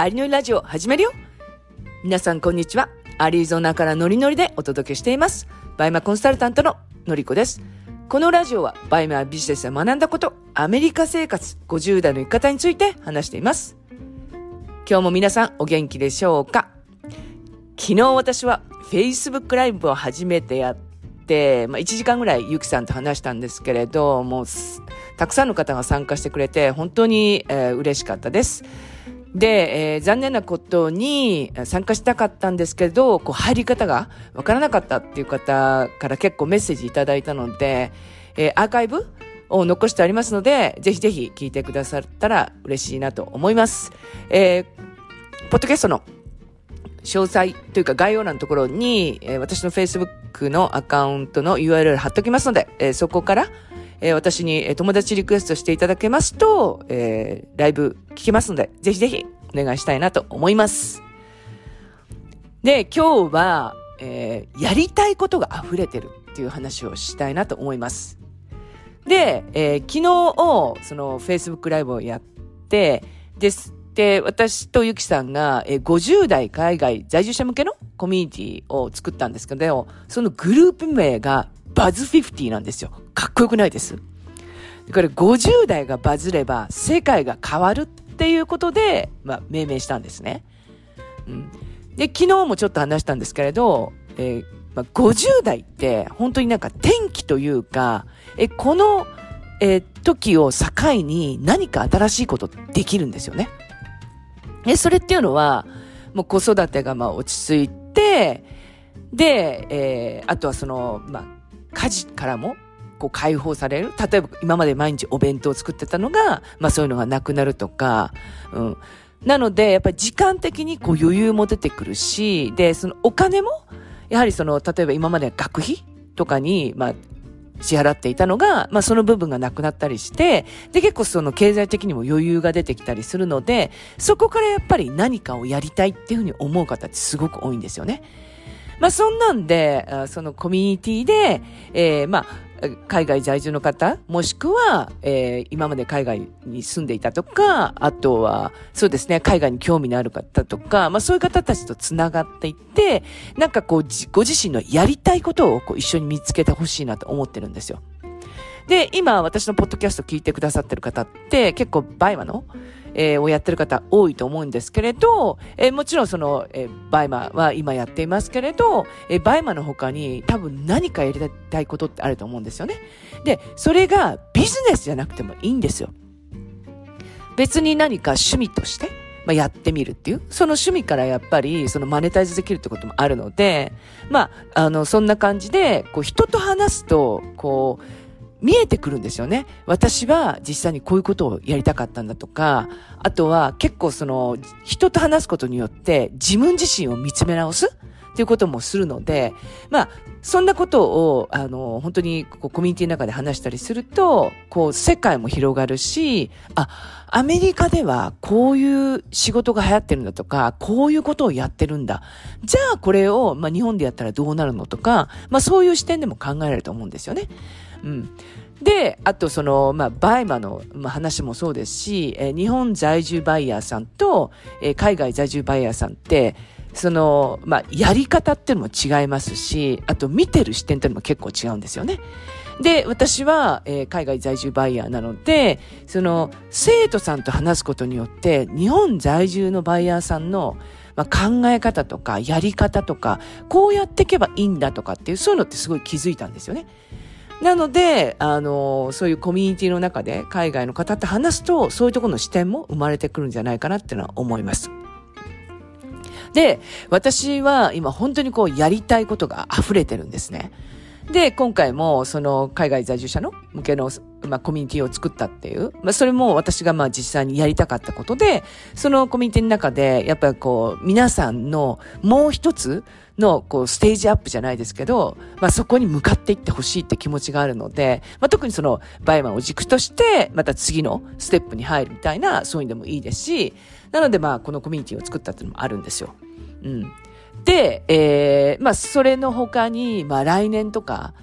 アリのりラジオ始めるよ皆さんこんにちは。アリゾナからノリノリでお届けしています。バイマコンサルタントののりこです。このラジオはバイマビジネスで学んだこと、アメリカ生活50代の生き方について話しています。今日も皆さんお元気でしょうか？昨日私は Facebook ライブを初めてやって、まあ、1時間ぐらいゆきさんと話したんですけれど、もうたくさんの方が参加してくれて本当に、えー、嬉しかったです。で、えー、残念なことに参加したかったんですけど、こう入り方がわからなかったっていう方から結構メッセージいただいたので、えー、アーカイブを残してありますので、ぜひぜひ聞いてくださったら嬉しいなと思います。えー、ポッドキャストの詳細というか概要欄のところに、えー、私の Facebook のアカウントの URL 貼っときますので、えー、そこから、えー、私に友達リクエストしていただけますと、えー、ライブ聞けますので、ぜひぜひお願いしたいなと思います。で、今日は、えー、やりたいことが溢れてるっていう話をしたいなと思います。で、えー、昨日、その Facebook ライブをやって、です。で、私とゆきさんが、えー、50代海外在住者向けのコミュニティを作ったんですけど、そのグループ名がバズ50なんですよ。かっこよくないです？これ50代がバズれば世界が変わるっていうことで、まあ、命名したんですね。うん。で、昨日もちょっと話したんですけれど、えー、まあ、50代って本当になんか転機というか、え、この、えー、時を境に何か新しいことできるんですよね。え、それっていうのは、もう子育てがまあ落ち着いて、で、えー、あとはその、まあ、家事からもこう解放される。例えば今まで毎日お弁当を作ってたのが、まあそういうのがなくなるとか、うん。なので、やっぱり時間的にこう余裕も出てくるし、で、そのお金も、やはりその、例えば今まで学費とかに、まあ、支払っていたのが、まあその部分がなくなったりして、で結構その経済的にも余裕が出てきたりするので、そこからやっぱり何かをやりたいっていうふうに思う方ってすごく多いんですよね。まあそんなんで、そのコミュニティで、えー、まあ、海外在住の方、もしくは、えー、今まで海外に住んでいたとか、あとは、そうですね、海外に興味のある方とか、まあそういう方たちと繋がっていって、なんかこう、ご自身のやりたいことをこう一緒に見つけてほしいなと思ってるんですよ。で、今私のポッドキャスト聞いてくださってる方って結構バイマの、えー、をやってる方多いと思うんですけれど、えー、もちろんその、えー、バイマは今やっていますけれど、えー、バイマの他に多分何かやりたいことってあると思うんですよね。で、それがビジネスじゃなくてもいいんですよ。別に何か趣味として、まあ、やってみるっていう、その趣味からやっぱり、そのマネタイズできるってこともあるので、まあ、あの、そんな感じで、こう、人と話すと、こう、見えてくるんですよね。私は実際にこういうことをやりたかったんだとか、あとは結構その人と話すことによって自分自身を見つめ直すっていうこともするので、まあ、そんなことを、あの、本当にこうコミュニティの中で話したりすると、こう世界も広がるし、あ、アメリカではこういう仕事が流行ってるんだとか、こういうことをやってるんだ。じゃあこれを、まあ、日本でやったらどうなるのとか、まあそういう視点でも考えられると思うんですよね。うん。で、あとその、まあ、バイマの、まあ、話もそうですし、えー、日本在住バイヤーさんと、えー、海外在住バイヤーさんって、その、まあ、やり方っていうのも違いますし、あと見てる視点っていうのも結構違うんですよね。で、私は、えー、海外在住バイヤーなので、その、生徒さんと話すことによって、日本在住のバイヤーさんの、まあ、考え方とか、やり方とか、こうやっていけばいいんだとかっていう、そういうのってすごい気づいたんですよね。なので、あの、そういうコミュニティの中で海外の方って話すと、そういうところの視点も生まれてくるんじゃないかなっていうのは思います。で、私は今本当にこうやりたいことが溢れてるんですね。で、今回もその海外在住者の向けの、まあ、コミュニティを作ったっていう、まあ、それも私がまあ実際にやりたかったことで、そのコミュニティの中で、やっぱりこう、皆さんのもう一つのこうステージアップじゃないですけど、まあ、そこに向かっていってほしいって気持ちがあるので、まあ、特にそのバイマンを軸として、また次のステップに入るみたいな、そういうのでもいいですし、なのでまあ、このコミュニティを作ったっていうのもあるんですよ。うん。で、えー、まあ、それの他に、まあ、来年とか、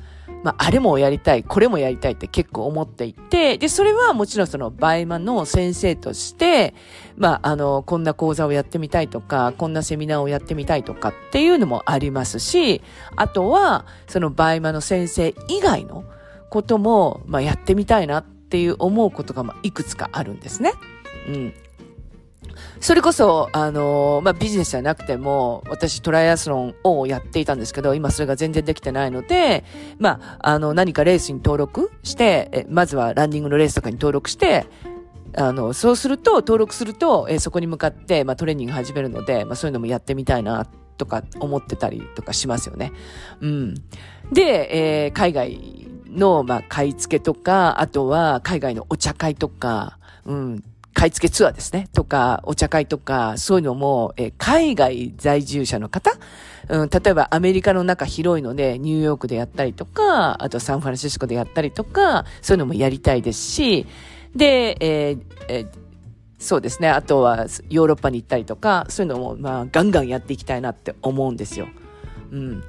まあ、あれもやりたい、これもやりたいって結構思っていて、で、それはもちろんそのバイマの先生として、まあ、あの、こんな講座をやってみたいとか、こんなセミナーをやってみたいとかっていうのもありますし、あとは、そのバイマの先生以外のことも、まあ、やってみたいなっていう思うことが、まあ、いくつかあるんですね。うん。それこそ、あの、まあ、ビジネスじゃなくても、私トライアスロンをやっていたんですけど、今それが全然できてないので、まあ、あの、何かレースに登録して、えまずはランニングのレースとかに登録して、あの、そうすると、登録すると、えそこに向かって、まあ、トレーニング始めるので、まあ、そういうのもやってみたいな、とか思ってたりとかしますよね。うん。で、えー、海外の、まあ、買い付けとか、あとは海外のお茶会とか、うん、買い付けツアーですね。とか、お茶会とか、そういうのも、え海外在住者の方、うん、例えばアメリカの中広いので、ニューヨークでやったりとか、あとサンフランシスコでやったりとか、そういうのもやりたいですし、で、えーえー、そうですね。あとはヨーロッパに行ったりとか、そういうのも、まあ、ガンガンやっていきたいなって思うんですよ。うん。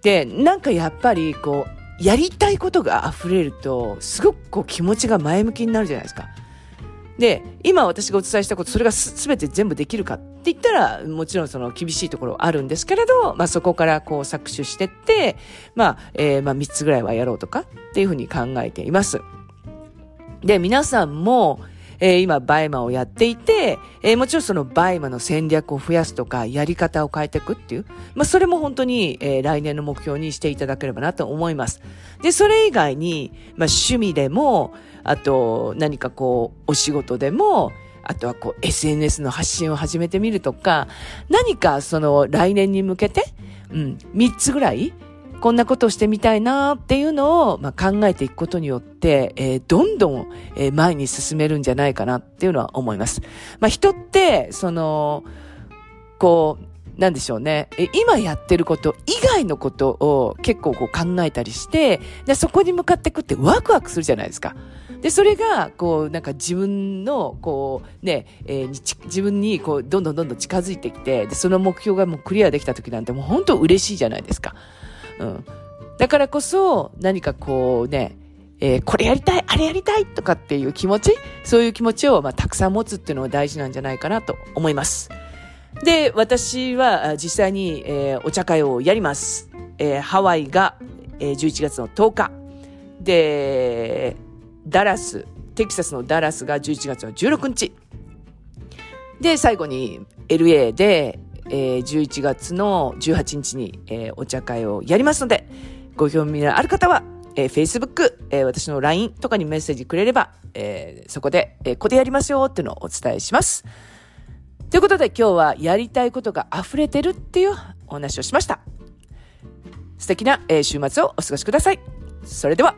で、なんかやっぱり、こう、やりたいことが溢れると、すごくこう気持ちが前向きになるじゃないですか。で、今私がお伝えしたこと、それがすべて全部できるかって言ったら、もちろんその厳しいところあるんですけれど、まあそこからこう搾取してって、まあ、えー、まあ3つぐらいはやろうとかっていうふうに考えています。で、皆さんも、えー、今、バイマをやっていて、えー、もちろんそのバイマの戦略を増やすとか、やり方を変えていくっていう、まあ、それも本当に、えー、来年の目標にしていただければなと思います。で、それ以外に、まあ、趣味でも、あと、何かこう、お仕事でも、あとはこう、SNS の発信を始めてみるとか、何かその、来年に向けて、うん、3つぐらい、こんなことをしてみたいなっていうのを、まあ、考えていくことによって、えー、どんどん、えー、前に進めるんじゃないかなっていうのは思います。まあ、人って、その、こう、なんでしょうね。今やってること以外のことを結構こう考えたりして、で、そこに向かっていくってワクワクするじゃないですか。で、それが、こう、なんか自分の、こう、ね、えー、自分に、こう、どんどんどんどん近づいてきて、で、その目標がもうクリアできた時なんてもう本当嬉しいじゃないですか。うん。だからこそ、何かこうね、えー、これやりたい、あれやりたいとかっていう気持ち、そういう気持ちを、まあ、たくさん持つっていうのが大事なんじゃないかなと思います。で、私は実際に、えー、お茶会をやります。えー、ハワイが、えー、11月の10日。で、ダラス、テキサスのダラスが11月の16日。で、最後に LA で、えー、11月の18日に、えー、お茶会をやりますので、ご興味のある方は、えー、Facebook、えー、私の LINE とかにメッセージくれれば、えー、そこで、えー、ここでやりますよっていうのをお伝えします。ということで今日はやりたいことが溢れてるっていうお話をしました。素敵な、えー、週末をお過ごしください。それでは。